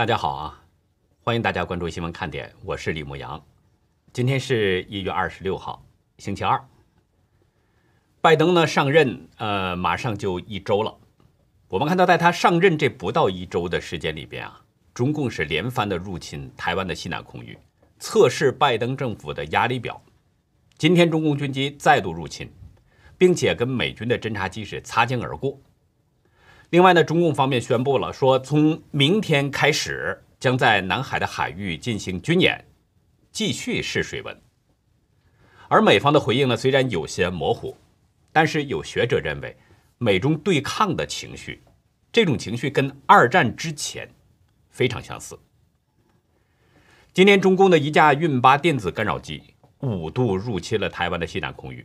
大家好啊，欢迎大家关注新闻看点，我是李牧阳。今天是一月二十六号，星期二。拜登呢上任，呃，马上就一周了。我们看到，在他上任这不到一周的时间里边啊，中共是连番的入侵台湾的西南空域，测试拜登政府的压力表。今天中共军机再度入侵，并且跟美军的侦察机是擦肩而过。另外呢，中共方面宣布了，说从明天开始将在南海的海域进行军演，继续试水温。而美方的回应呢，虽然有些模糊，但是有学者认为，美中对抗的情绪，这种情绪跟二战之前非常相似。今天，中共的一架运八电子干扰机五度入侵了台湾的西南空域。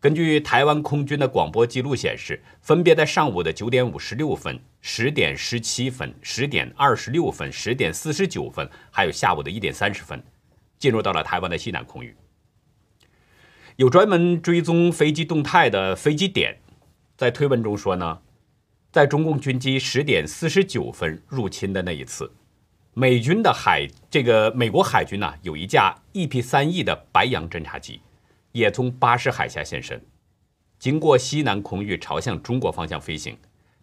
根据台湾空军的广播记录显示，分别在上午的九点五十六分、十点十七分、十点二十六分、十点四十九分，还有下午的一点三十分，进入到了台湾的西南空域。有专门追踪飞机动态的飞机点，在推文中说呢，在中共军机十点四十九分入侵的那一次，美军的海这个美国海军呢，有一架 EP 三 E 的白杨侦察机。也从巴士海峡现身，经过西南空域朝向中国方向飞行，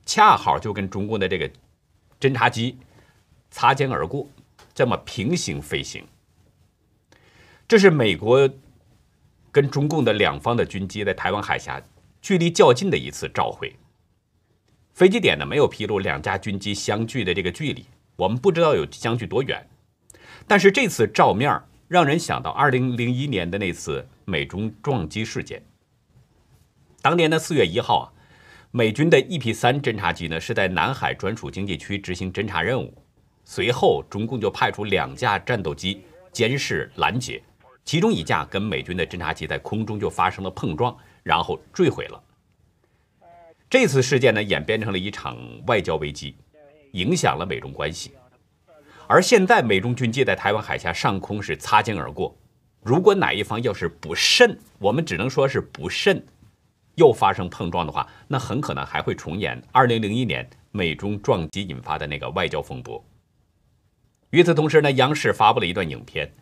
恰好就跟中共的这个侦察机擦肩而过，这么平行飞行。这是美国跟中共的两方的军机在台湾海峡距离较近的一次召会。飞机点呢没有披露两架军机相距的这个距离，我们不知道有相距多远，但是这次照面让人想到二零零一年的那次。美中撞击事件。当年的四月一号啊，美军的 EP 三侦察机呢是在南海专属经济区执行侦察任务，随后中共就派出两架战斗机监视拦截，其中一架跟美军的侦察机在空中就发生了碰撞，然后坠毁了。这次事件呢演变成了一场外交危机，影响了美中关系。而现在美中军机在台湾海峡上空是擦肩而过。如果哪一方要是不慎，我们只能说是不慎，又发生碰撞的话，那很可能还会重演2001年美中撞击引发的那个外交风波。与此同时呢，央视发布了一段影片，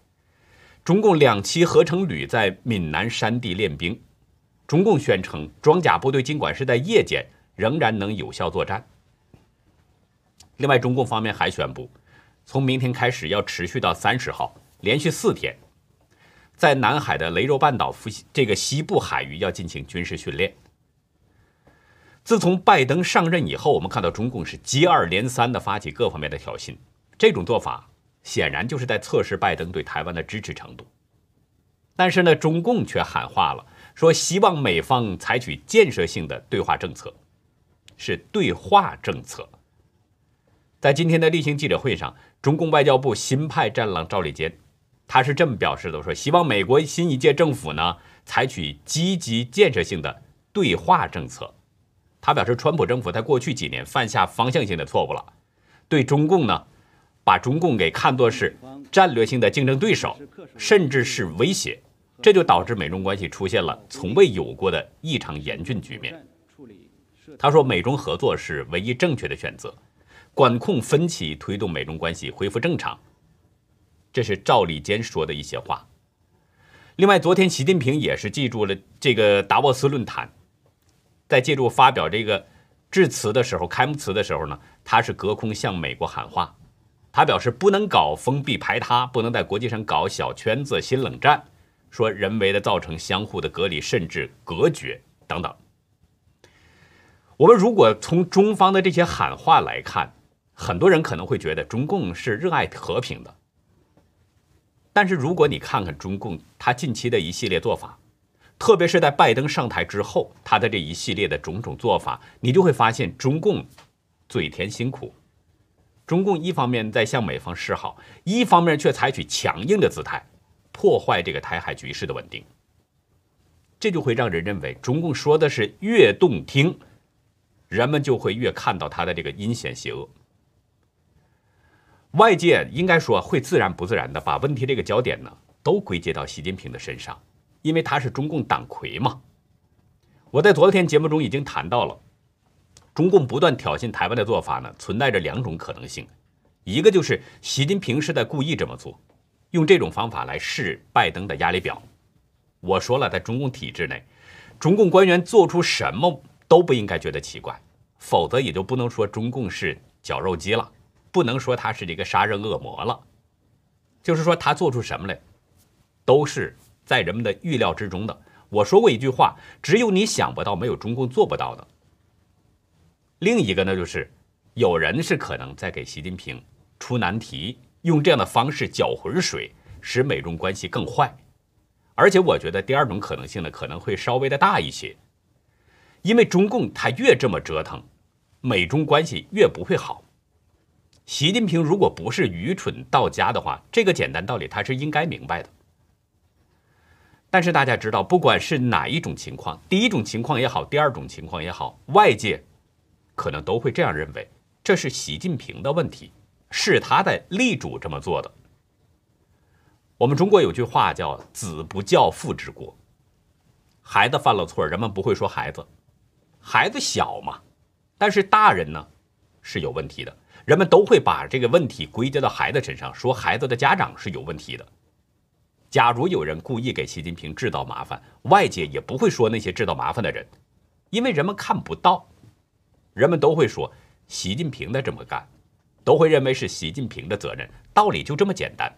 中共两栖合成旅在闽南山地练兵，中共宣称装甲部队尽管是在夜间，仍然能有效作战。另外，中共方面还宣布，从明天开始要持续到三十号，连续四天。在南海的雷州半岛附这个西部海域要进行军事训练。自从拜登上任以后，我们看到中共是接二连三的发起各方面的挑衅，这种做法显然就是在测试拜登对台湾的支持程度。但是呢，中共却喊话了，说希望美方采取建设性的对话政策，是对话政策。在今天的例行记者会上，中共外交部新派战狼赵立坚。他是这么表示的：说希望美国新一届政府呢采取积极建设性的对话政策。他表示，川普政府在过去几年犯下方向性的错误了，对中共呢把中共给看作是战略性的竞争对手，甚至是威胁，这就导致美中关系出现了从未有过的异常严峻局面。他说，美中合作是唯一正确的选择，管控分歧，推动美中关系恢复正常。这是赵立坚说的一些话。另外，昨天习近平也是记住了这个达沃斯论坛，在借助发表这个致辞的时候，开幕词的时候呢，他是隔空向美国喊话，他表示不能搞封闭排他，不能在国际上搞小圈子、新冷战，说人为的造成相互的隔离甚至隔绝等等。我们如果从中方的这些喊话来看，很多人可能会觉得中共是热爱和平的。但是，如果你看看中共他近期的一系列做法，特别是在拜登上台之后，他的这一系列的种种做法，你就会发现中共嘴甜心苦。中共一方面在向美方示好，一方面却采取强硬的姿态，破坏这个台海局势的稳定。这就会让人认为，中共说的是越动听，人们就会越看到他的这个阴险邪恶。外界应该说会自然不自然的把问题这个焦点呢都归结到习近平的身上，因为他是中共党魁嘛。我在昨天节目中已经谈到了，中共不断挑衅台湾的做法呢，存在着两种可能性：一个就是习近平是在故意这么做，用这种方法来试拜登的压力表。我说了，在中共体制内，中共官员做出什么都不应该觉得奇怪，否则也就不能说中共是绞肉机了，不能说他是这个杀人恶魔了。就是说他做出什么来，都是在人们的预料之中的。我说过一句话：只有你想不到，没有中共做不到的。另一个呢，就是有人是可能在给习近平出难题，用这样的方式搅浑水，使美中关系更坏。而且我觉得第二种可能性呢，可能会稍微的大一些，因为中共他越这么折腾，美中关系越不会好。习近平如果不是愚蠢到家的话，这个简单道理他是应该明白的。但是大家知道，不管是哪一种情况，第一种情况也好，第二种情况也好，外界可能都会这样认为，这是习近平的问题，是他的力主这么做的。我们中国有句话叫“子不教，父之过”。孩子犯了错，人们不会说孩子，孩子小嘛。但是大人呢，是有问题的，人们都会把这个问题归结到孩子身上，说孩子的家长是有问题的。假如有人故意给习近平制造麻烦，外界也不会说那些制造麻烦的人，因为人们看不到，人们都会说习近平的这么干，都会认为是习近平的责任，道理就这么简单。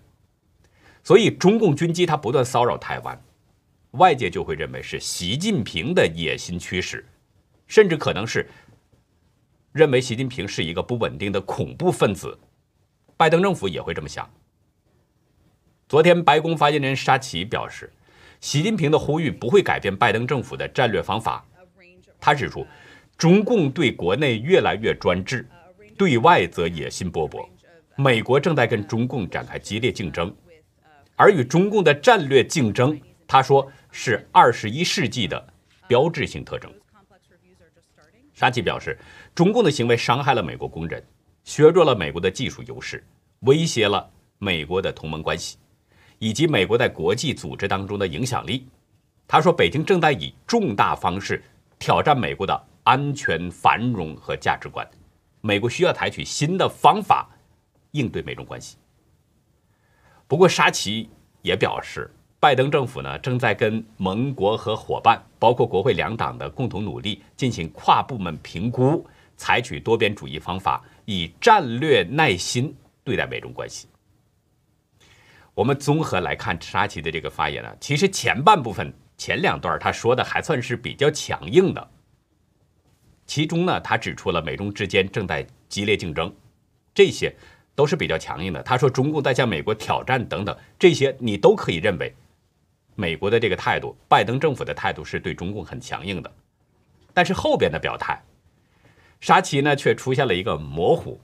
所以，中共军机它不断骚扰台湾，外界就会认为是习近平的野心驱使，甚至可能是认为习近平是一个不稳定的恐怖分子。拜登政府也会这么想。昨天，白宫发言人沙奇表示，习近平的呼吁不会改变拜登政府的战略方法。他指出，中共对国内越来越专制，对外则野心勃勃，美国正在跟中共展开激烈竞争。而与中共的战略竞争，他说是二十一世纪的标志性特征。沙奇表示，中共的行为伤害了美国工人，削弱了美国的技术优势，威胁了美国的同盟关系，以及美国在国际组织当中的影响力。他说，北京正在以重大方式挑战美国的安全、繁荣和价值观，美国需要采取新的方法应对美中关系。不过，沙奇也表示，拜登政府呢正在跟盟国和伙伴，包括国会两党的共同努力，进行跨部门评估，采取多边主义方法，以战略耐心对待美中关系。我们综合来看沙奇的这个发言呢，其实前半部分前两段他说的还算是比较强硬的，其中呢，他指出了美中之间正在激烈竞争，这些。都是比较强硬的。他说，中共在向美国挑战等等，这些你都可以认为，美国的这个态度，拜登政府的态度是对中共很强硬的。但是后边的表态，沙奇呢却出现了一个模糊。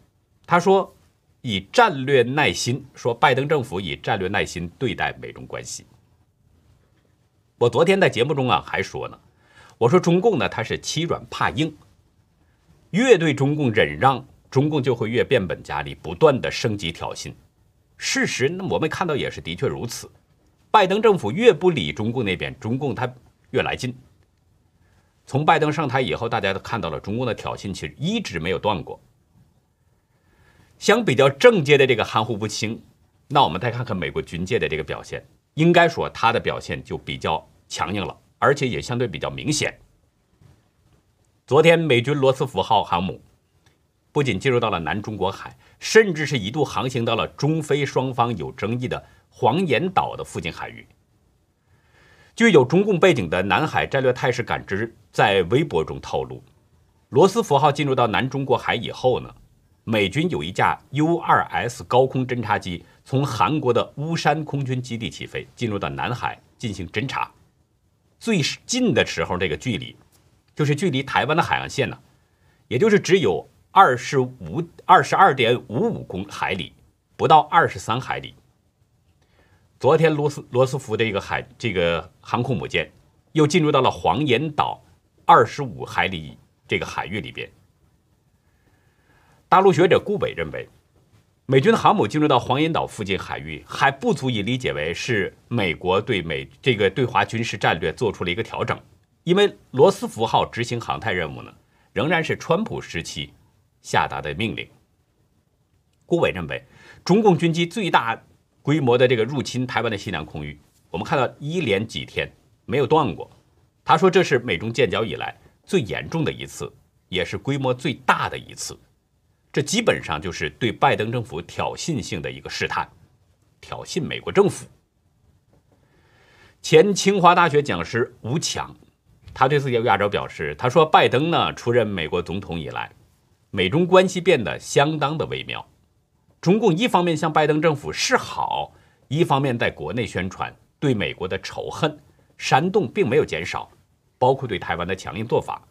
他说，以战略耐心，说拜登政府以战略耐心对待美中关系。我昨天在节目中啊还说呢，我说中共呢他是欺软怕硬，越对中共忍让。中共就会越变本加厉，不断的升级挑衅。事实，那我们看到也是的确如此。拜登政府越不理中共那边，中共他越来劲。从拜登上台以后，大家都看到了中共的挑衅其实一直没有断过。相比较政界的这个含糊不清，那我们再看看美国军界的这个表现，应该说他的表现就比较强硬了，而且也相对比较明显。昨天美军罗斯福号航母。不仅进入到了南中国海，甚至是一度航行到了中非双方有争议的黄岩岛的附近海域。具有中共背景的南海战略态势感知在微博中透露，罗斯福号进入到南中国海以后呢，美军有一架 U-2S 高空侦察机从韩国的乌山空军基地起飞，进入到南海进行侦察。最近的时候，这个距离就是距离台湾的海岸线呢，也就是只有。二十五二十二点五五公海里，不到二十三海里。昨天罗斯罗斯福的一个海这个航空母舰又进入到了黄岩岛二十五海里这个海域里边。大陆学者顾北认为，美军的航母进入到黄岩岛附近海域还不足以理解为是美国对美这个对华军事战略做出了一个调整，因为罗斯福号执行航太任务呢，仍然是川普时期。下达的命令。顾伟认为，中共军机最大规模的这个入侵台湾的西南空域，我们看到一连几天没有断过。他说这是美中建交以来最严重的一次，也是规模最大的一次。这基本上就是对拜登政府挑衅性的一个试探，挑衅美国政府。前清华大学讲师吴强，他对自己亚洲表示，他说拜登呢出任美国总统以来，美中关系变得相当的微妙。中共一方面向拜登政府示好，一方面在国内宣传对美国的仇恨，煽动并没有减少，包括对台湾的强硬做法。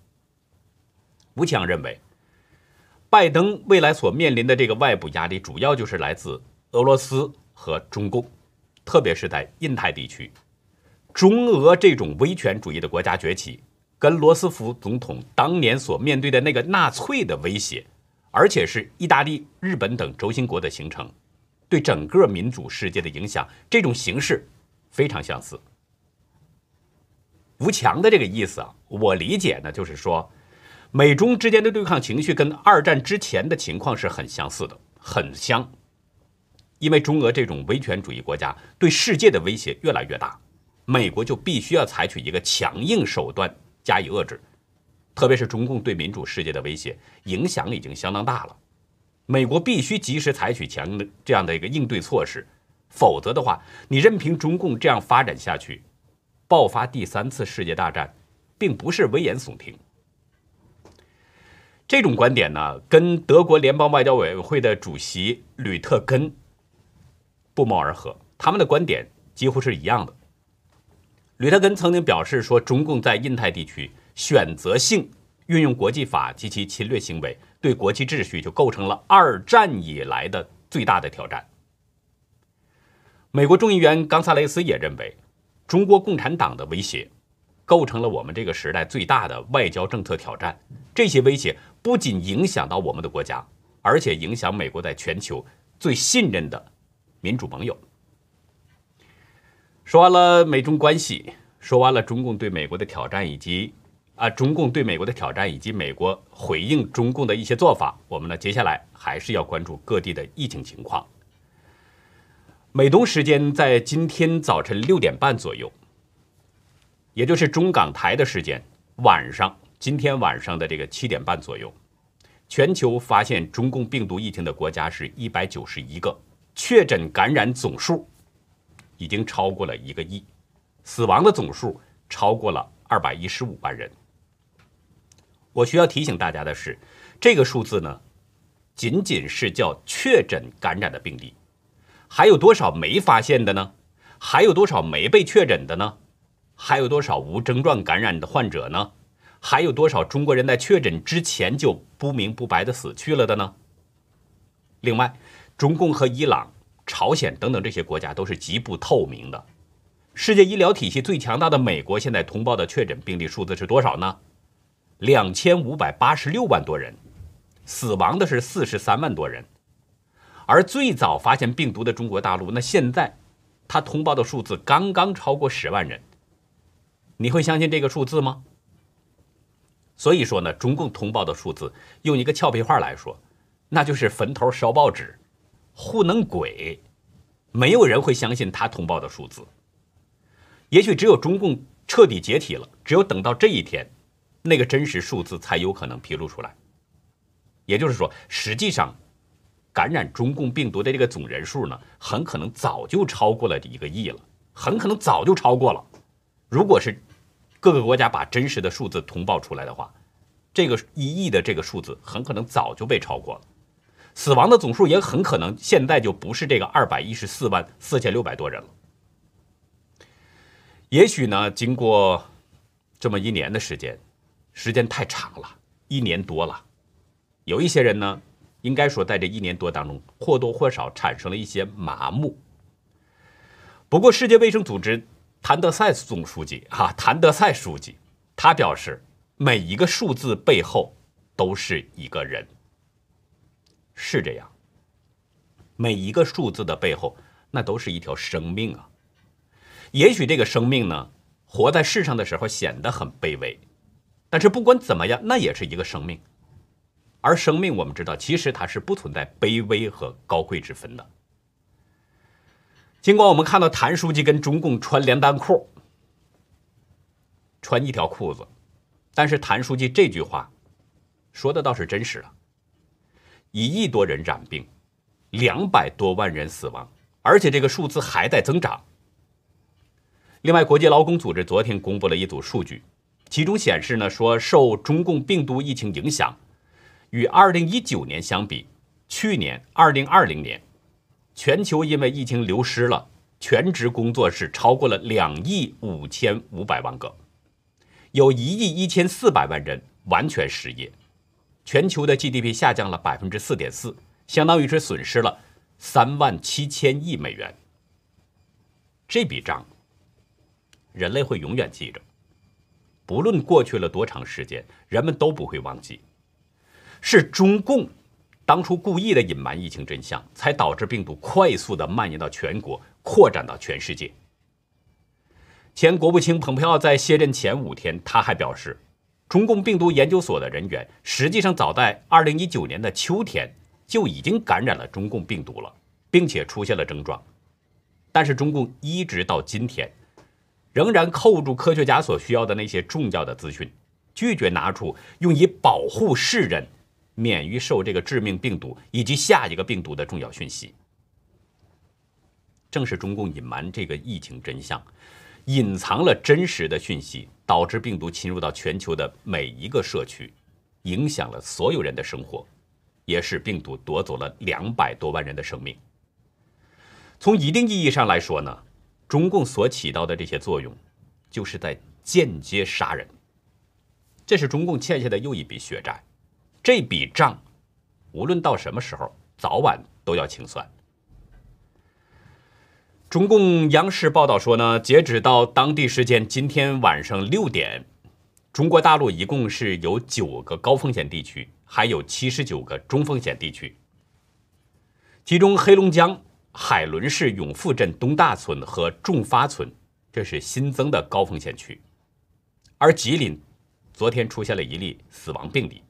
吴强认为，拜登未来所面临的这个外部压力，主要就是来自俄罗斯和中共，特别是在印太地区，中俄这种威权主义的国家崛起，跟罗斯福总统当年所面对的那个纳粹的威胁。而且是意大利、日本等轴心国的形成，对整个民主世界的影响，这种形式非常相似。吴强的这个意思啊，我理解呢，就是说，美中之间的对抗情绪跟二战之前的情况是很相似的，很像。因为中俄这种威权主义国家对世界的威胁越来越大，美国就必须要采取一个强硬手段加以遏制。特别是中共对民主世界的威胁影响已经相当大了，美国必须及时采取强硬的这样的一个应对措施，否则的话，你任凭中共这样发展下去，爆发第三次世界大战，并不是危言耸听。这种观点呢，跟德国联邦外交委员会的主席吕特根不谋而合，他们的观点几乎是一样的。吕特根曾经表示说，中共在印太地区。选择性运用国际法及其侵略行为，对国际秩序就构成了二战以来的最大的挑战。美国众议员冈萨雷斯也认为，中国共产党的威胁构成了我们这个时代最大的外交政策挑战。这些威胁不仅影响到我们的国家，而且影响美国在全球最信任的民主盟友。说完了美中关系，说完了中共对美国的挑战以及。啊，中共对美国的挑战以及美国回应中共的一些做法，我们呢接下来还是要关注各地的疫情情况。美东时间在今天早晨六点半左右，也就是中港台的时间，晚上今天晚上的这个七点半左右，全球发现中共病毒疫情的国家是一百九十一个，确诊感染总数已经超过了一个亿，死亡的总数超过了二百一十五万人。我需要提醒大家的是，这个数字呢，仅仅是叫确诊感染的病例，还有多少没发现的呢？还有多少没被确诊的呢？还有多少无症状感染的患者呢？还有多少中国人在确诊之前就不明不白的死去了的呢？另外，中共和伊朗、朝鲜等等这些国家都是极不透明的。世界医疗体系最强大的美国现在通报的确诊病例数字是多少呢？两千五百八十六万多人，死亡的是四十三万多人，而最早发现病毒的中国大陆，那现在他通报的数字刚刚超过十万人，你会相信这个数字吗？所以说呢，中共通报的数字，用一个俏皮话来说，那就是坟头烧报纸，糊弄鬼，没有人会相信他通报的数字。也许只有中共彻底解体了，只有等到这一天。那个真实数字才有可能披露出来，也就是说，实际上感染中共病毒的这个总人数呢，很可能早就超过了一个亿了，很可能早就超过了。如果是各个国家把真实的数字通报出来的话，这个一亿的这个数字很可能早就被超过了，死亡的总数也很可能现在就不是这个二百一十四万四千六百多人了。也许呢，经过这么一年的时间。时间太长了，一年多了，有一些人呢，应该说在这一年多当中，或多或少产生了一些麻木。不过，世界卫生组织谭德赛总书记哈，谭德赛书记，他表示，每一个数字背后都是一个人，是这样。每一个数字的背后，那都是一条生命啊。也许这个生命呢，活在世上的时候显得很卑微。但是不管怎么样，那也是一个生命。而生命，我们知道，其实它是不存在卑微和高贵之分的。尽管我们看到谭书记跟中共穿连裆裤，穿一条裤子，但是谭书记这句话说的倒是真实了。一亿多人染病，两百多万人死亡，而且这个数字还在增长。另外，国际劳工组织昨天公布了一组数据，其中显示呢，说受中共病毒疫情影响，与二零一九年相比，去年二零二零年。全球因为疫情流失了全职工作是超过了两亿五千五百万个，有一亿一千四百万人完全失业，全球的 GDP 下降了百分之四点四，相当于是损失了三万七千亿美元。这笔账，人类会永远记着，不论过去了多长时间，人们都不会忘记，是中共。当初故意的隐瞒疫情真相，才导致病毒快速的蔓延到全国，扩展到全世界。前国务卿蓬佩奥在卸任前五天，他还表示，中共病毒研究所的人员实际上早在2019年的秋天就已经感染了中共病毒了，并且出现了症状。但是中共一直到今天，仍然扣住科学家所需要的那些重要的资讯，拒绝拿出用以保护世人。免于受这个致命病毒以及下一个病毒的重要讯息，正是中共隐瞒这个疫情真相，隐藏了真实的讯息，导致病毒侵入到全球的每一个社区，影响了所有人的生活，也使病毒夺走了两百多万人的生命。从一定意义上来说呢，中共所起到的这些作用，就是在间接杀人，这是中共欠下的又一笔血债。这笔账，无论到什么时候，早晚都要清算。中共央视报道说呢，截止到当地时间今天晚上六点，中国大陆一共是有九个高风险地区，还有七十九个中风险地区。其中，黑龙江海伦市永富镇东大村和众发村，这是新增的高风险区。而吉林，昨天出现了一例死亡病例。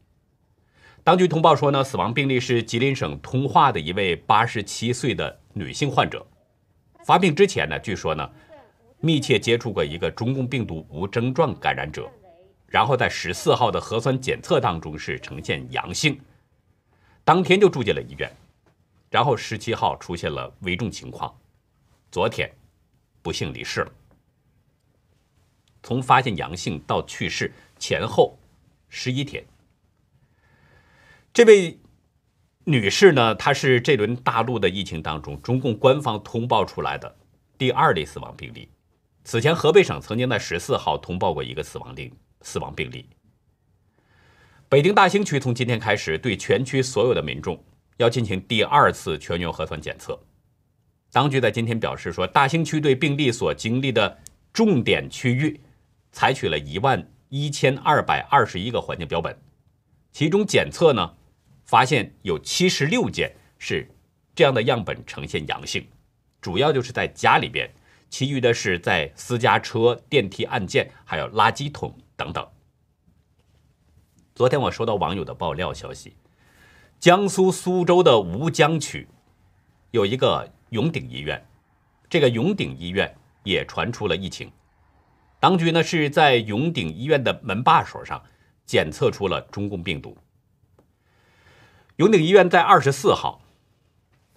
当局通报说呢，死亡病例是吉林省通化的一位八十七岁的女性患者。发病之前呢，据说呢，密切接触过一个中共病毒无症状感染者，然后在十四号的核酸检测当中是呈现阳性，当天就住进了医院，然后十七号出现了危重情况，昨天不幸离世了。从发现阳性到去世前后十一天。这位女士呢，她是这轮大陆的疫情当中中共官方通报出来的第二例死亡病例。此前，河北省曾经在十四号通报过一个死亡病死亡病例。北京大兴区从今天开始对全区所有的民众要进行第二次全员核酸检测。当局在今天表示说，大兴区对病例所经历的重点区域采取了一万一千二百二十一个环境标本，其中检测呢。发现有七十六件是这样的样本呈现阳性，主要就是在家里边，其余的是在私家车、电梯按键、还有垃圾桶等等。昨天我收到网友的爆料消息，江苏苏州的吴江区有一个永鼎医院，这个永鼎医院也传出了疫情，当局呢是在永鼎医院的门把手上检测出了中共病毒。永鼎医院在二十四号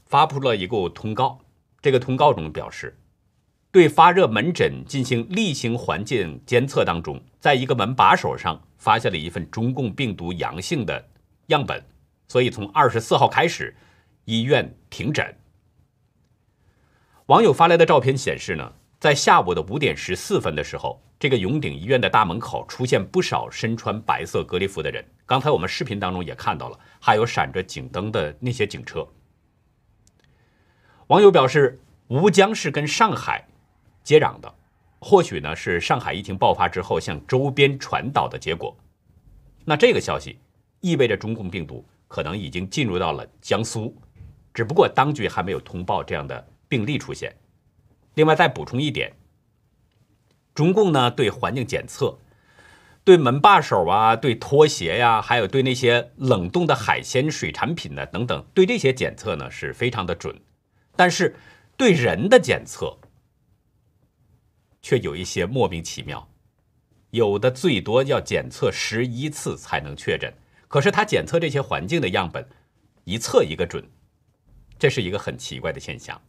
发布了一个通告，这个通告中表示，对发热门诊进行例行环境监测当中，在一个门把手上发现了一份中共病毒阳性的样本，所以从二十四号开始，医院停诊。网友发来的照片显示呢，在下午的五点十四分的时候，这个永鼎医院的大门口出现不少身穿白色隔离服的人。刚才我们视频当中也看到了，还有闪着警灯的那些警车。网友表示，吴江是跟上海接壤的，或许呢是上海疫情爆发之后向周边传导的结果。那这个消息意味着中共病毒可能已经进入到了江苏，只不过当局还没有通报这样的病例出现。另外再补充一点，中共呢对环境检测。对门把手啊，对拖鞋呀，还有对那些冷冻的海鲜、水产品呢等等，对这些检测呢是非常的准，但是对人的检测却有一些莫名其妙，有的最多要检测十一次才能确诊，可是他检测这些环境的样本，一测一个准，这是一个很奇怪的现象，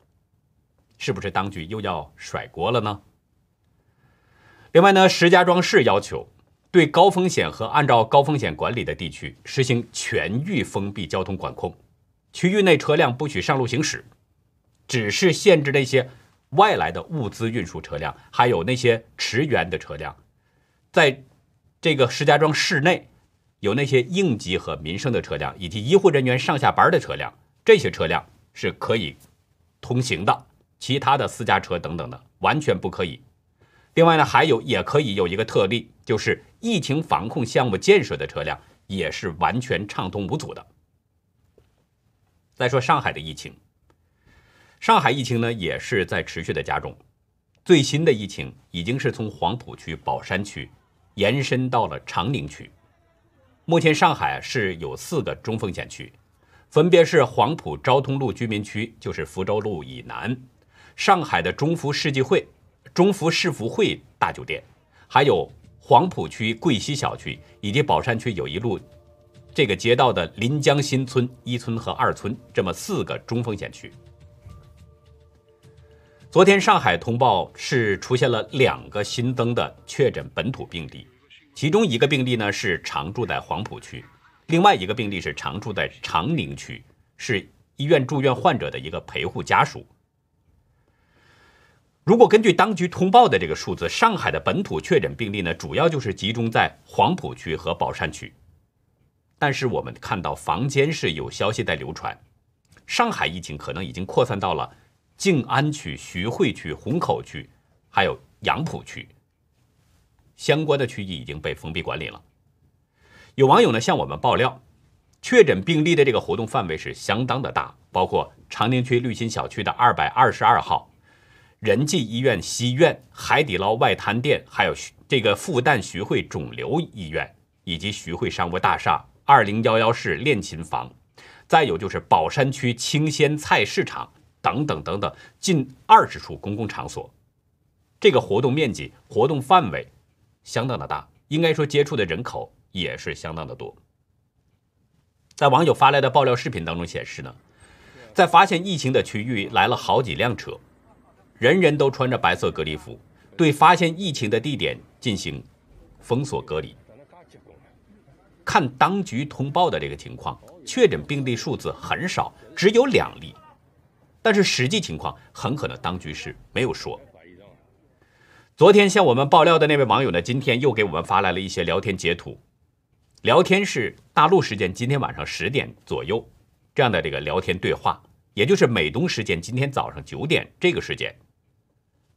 是不是当局又要甩锅了呢？另外呢，石家庄市要求。对高风险和按照高风险管理的地区实行全域封闭交通管控，区域内车辆不许上路行驶，只是限制那些外来的物资运输车辆，还有那些驰援的车辆。在这个石家庄市内，有那些应急和民生的车辆，以及医护人员上下班的车辆，这些车辆是可以通行的，其他的私家车等等的完全不可以。另外呢，还有也可以有一个特例，就是疫情防控项目建设的车辆也是完全畅通无阻的。再说上海的疫情，上海疫情呢也是在持续的加重，最新的疫情已经是从黄浦区、宝山区延伸到了长宁区。目前上海是有四个中风险区，分别是黄浦昭通路居民区，就是福州路以南，上海的中福世纪汇。中福世福汇大酒店，还有黄浦区桂溪小区以及宝山区友谊路这个街道的临江新村一村和二村，这么四个中风险区。昨天上海通报是出现了两个新增的确诊本土病例，其中一个病例呢是常住在黄浦区，另外一个病例是常住在长宁区，是医院住院患者的一个陪护家属。如果根据当局通报的这个数字，上海的本土确诊病例呢，主要就是集中在黄浦区和宝山区。但是我们看到坊间是有消息在流传，上海疫情可能已经扩散到了静安区、徐汇区、虹口区，还有杨浦区，相关的区域已经被封闭管理了。有网友呢向我们爆料，确诊病例的这个活动范围是相当的大，包括长宁区绿心小区的二百二十二号。仁济医院西院、海底捞外滩店，还有这个复旦徐汇肿瘤医院，以及徐汇商务大厦二零幺幺室练琴房，再有就是宝山区清鲜菜市场等等等等，近二十处公共场所。这个活动面积、活动范围相当的大，应该说接触的人口也是相当的多。在网友发来的爆料视频当中显示呢，在发现疫情的区域来了好几辆车。人人都穿着白色隔离服，对发现疫情的地点进行封锁隔离。看当局通报的这个情况，确诊病例数字很少，只有两例。但是实际情况很可能当局是没有说。昨天向我们爆料的那位网友呢，今天又给我们发来了一些聊天截图。聊天是大陆时间今天晚上十点左右这样的这个聊天对话，也就是美东时间今天早上九点这个时间。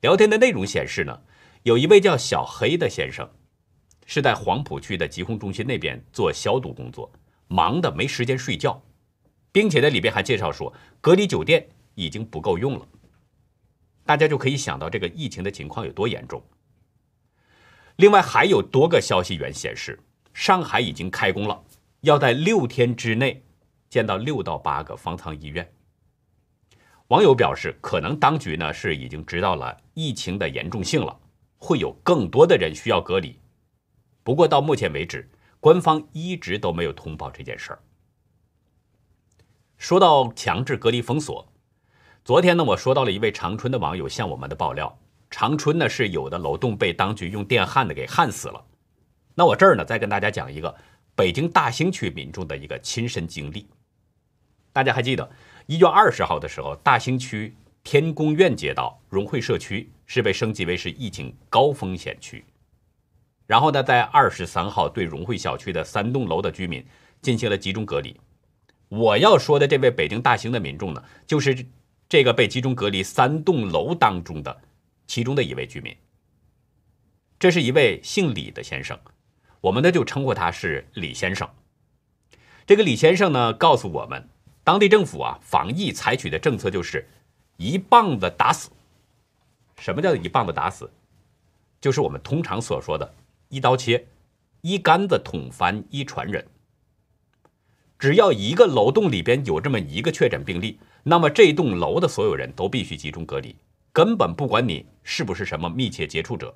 聊天的内容显示呢，有一位叫小黑的先生，是在黄浦区的疾控中心那边做消毒工作，忙的没时间睡觉，并且在里边还介绍说，隔离酒店已经不够用了。大家就可以想到这个疫情的情况有多严重。另外还有多个消息源显示，上海已经开工了，要在六天之内建到六到八个方舱医院。网友表示，可能当局呢是已经知道了疫情的严重性了，会有更多的人需要隔离。不过到目前为止，官方一直都没有通报这件事儿。说到强制隔离封锁，昨天呢我说到了一位长春的网友向我们的爆料，长春呢是有的楼栋被当局用电焊的给焊死了。那我这儿呢再跟大家讲一个北京大兴区民众的一个亲身经历，大家还记得？一月二十号的时候，大兴区天宫苑街道融汇社区是被升级为是疫情高风险区。然后呢，在二十三号对融汇小区的三栋楼的居民进行了集中隔离。我要说的这位北京大兴的民众呢，就是这个被集中隔离三栋楼当中的其中的一位居民。这是一位姓李的先生，我们呢就称呼他是李先生。这个李先生呢，告诉我们。当地政府啊，防疫采取的政策就是一棒子打死。什么叫一棒子打死？就是我们通常所说的一刀切，一竿子捅翻一船人。只要一个楼栋里边有这么一个确诊病例，那么这栋楼的所有人都必须集中隔离，根本不管你是不是什么密切接触者。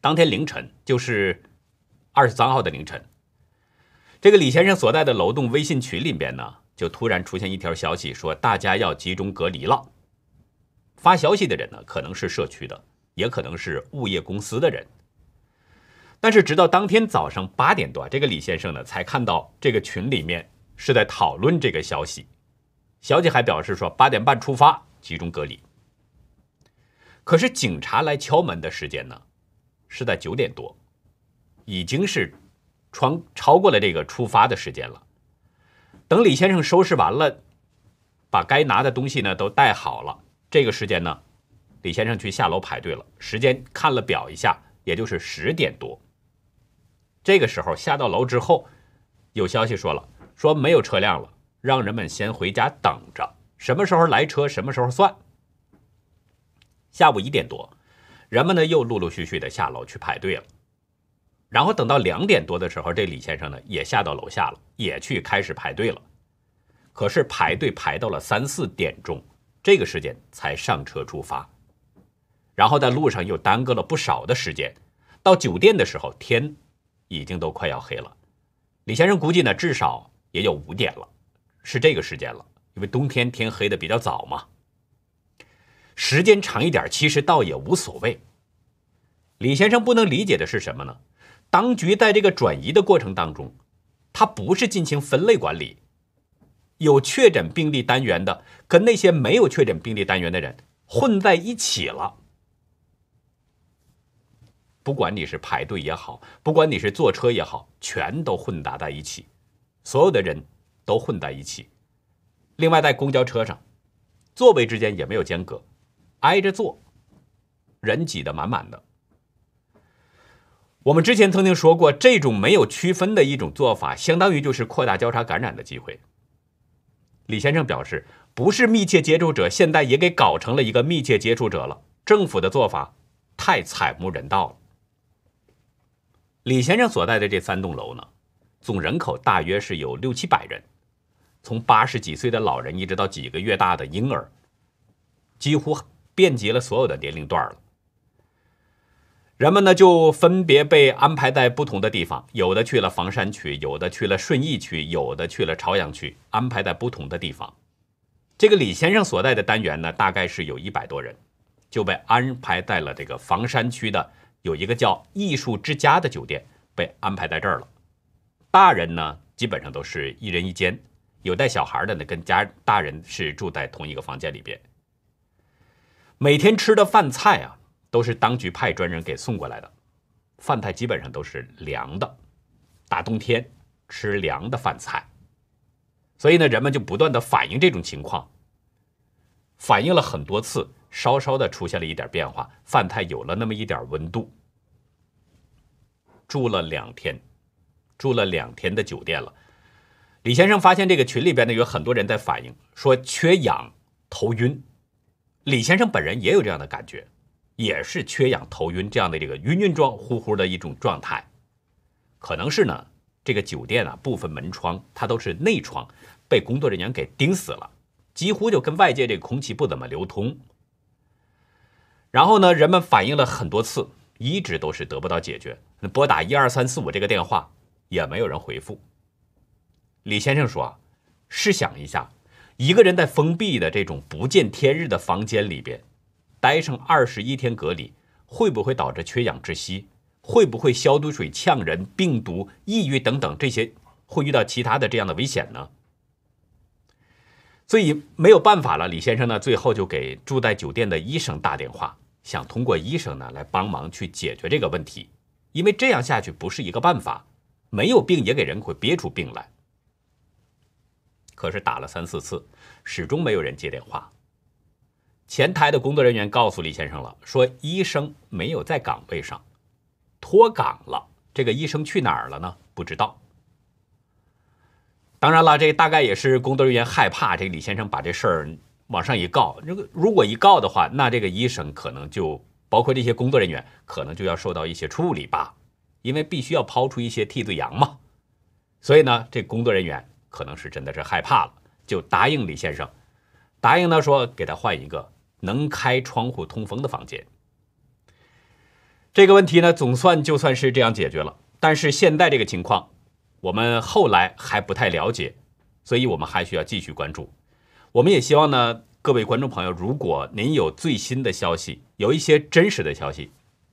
当天凌晨，就是二十三号的凌晨，这个李先生所在的楼栋微信群里边呢，就突然出现一条消息，说大家要集中隔离了。发消息的人呢，可能是社区的，也可能是物业公司的人。但是直到当天早上八点多，这个李先生呢才看到这个群里面是在讨论这个消息。消息还表示说八点半出发，集中隔离。可是警察来敲门的时间呢，是在九点多，已经是超超过了这个出发的时间了。等李先生收拾完了，把该拿的东西呢都带好了。这个时间呢，李先生去下楼排队了。时间看了表一下，也就是十点多。这个时候下到楼之后，有消息说了，说没有车辆了，让人们先回家等着，什么时候来车什么时候算。下午一点多，人们呢又陆陆续续的下楼去排队了。然后等到两点多的时候，这李先生呢也下到楼下了，也去开始排队了。可是排队排到了三四点钟。这个时间才上车出发，然后在路上又耽搁了不少的时间。到酒店的时候，天已经都快要黑了。李先生估计呢，至少也有五点了，是这个时间了。因为冬天天黑的比较早嘛，时间长一点其实倒也无所谓。李先生不能理解的是什么呢？当局在这个转移的过程当中，他不是进行分类管理。有确诊病例单元的，跟那些没有确诊病例单元的人混在一起了。不管你是排队也好，不管你是坐车也好，全都混杂在一起，所有的人都混在一起。另外，在公交车上，座位之间也没有间隔，挨着坐，人挤得满满的。我们之前曾经说过，这种没有区分的一种做法，相当于就是扩大交叉感染的机会。李先生表示，不是密切接触者，现在也给搞成了一个密切接触者了。政府的做法太惨无人道了。李先生所在的这三栋楼呢，总人口大约是有六七百人，从八十几岁的老人一直到几个月大的婴儿，几乎遍及了所有的年龄段了。人们呢就分别被安排在不同的地方，有的去了房山区，有的去了顺义区，有的去了朝阳区，安排在不同的地方。这个李先生所在的单元呢，大概是有一百多人，就被安排在了这个房山区的有一个叫艺术之家的酒店，被安排在这儿了。大人呢，基本上都是一人一间，有带小孩的呢，跟家大人是住在同一个房间里边。每天吃的饭菜啊。都是当局派专人给送过来的，饭菜基本上都是凉的，大冬天吃凉的饭菜，所以呢，人们就不断的反映这种情况，反映了很多次，稍稍的出现了一点变化，饭菜有了那么一点温度。住了两天，住了两天的酒店了，李先生发现这个群里边呢有很多人在反映说缺氧、头晕，李先生本人也有这样的感觉。也是缺氧、头晕这样的这个晕晕状、呼呼的一种状态，可能是呢，这个酒店啊部分门窗它都是内窗，被工作人员给钉死了，几乎就跟外界这个空气不怎么流通。然后呢，人们反映了很多次，一直都是得不到解决，拨打一二三四五这个电话也没有人回复。李先生说啊：“试想一下，一个人在封闭的这种不见天日的房间里边。”待上二十一天隔离，会不会导致缺氧窒息？会不会消毒水呛人、病毒、抑郁等等这些会遇到其他的这样的危险呢？所以没有办法了，李先生呢，最后就给住在酒店的医生打电话，想通过医生呢来帮忙去解决这个问题，因为这样下去不是一个办法，没有病也给人会憋出病来。可是打了三四次，始终没有人接电话。前台的工作人员告诉李先生了，说医生没有在岗位上，脱岗了。这个医生去哪儿了呢？不知道。当然了，这大概也是工作人员害怕这个李先生把这事儿往上一告。如果如果一告的话，那这个医生可能就包括这些工作人员可能就要受到一些处理吧。因为必须要抛出一些替罪羊嘛。所以呢，这工作人员可能是真的是害怕了，就答应李先生，答应呢说给他换一个能开窗户通风的房间。这个问题呢，总算就算是这样解决了。但是现在这个情况，我们后来还不太了解，所以我们还需要继续关注。我们也希望呢，各位观众朋友，如果您有最新的消息，有一些真实的消息，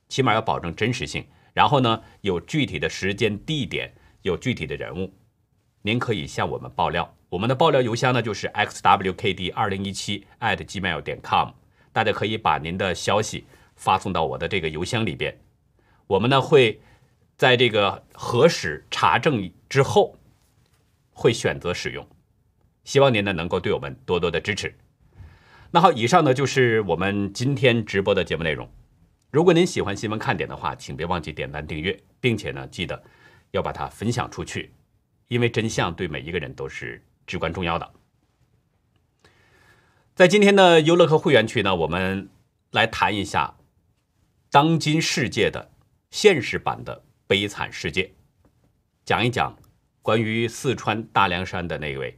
起码要保证真实性，然后呢，有具体的时间、地点，有具体的人物，您可以向我们爆料。我们的爆料邮箱呢，就是 xwkd 二零一七 at gmail 点 com，大家可以把您的消息发送到我的这个邮箱里边，我们呢会在这个核实查证之后，会选择使用。希望您呢能够对我们多多的支持。那好，以上呢就是我们今天直播的节目内容。如果您喜欢新闻看点的话，请别忘记点赞订阅，并且呢记得要把它分享出去，因为真相对每一个人都是至关重要的。在今天的优乐客会员区呢，我们来谈一下当今世界的现实版的悲惨世界，讲一讲关于四川大凉山的那位。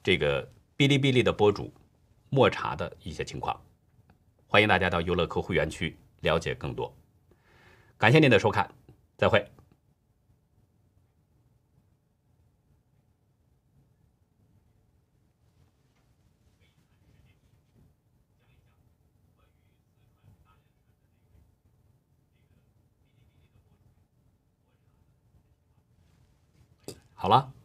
这个哔哩哔哩的博主抹茶的一些情况，欢迎大家到优乐客会员区了解更多。感谢您的收看，再会。好了。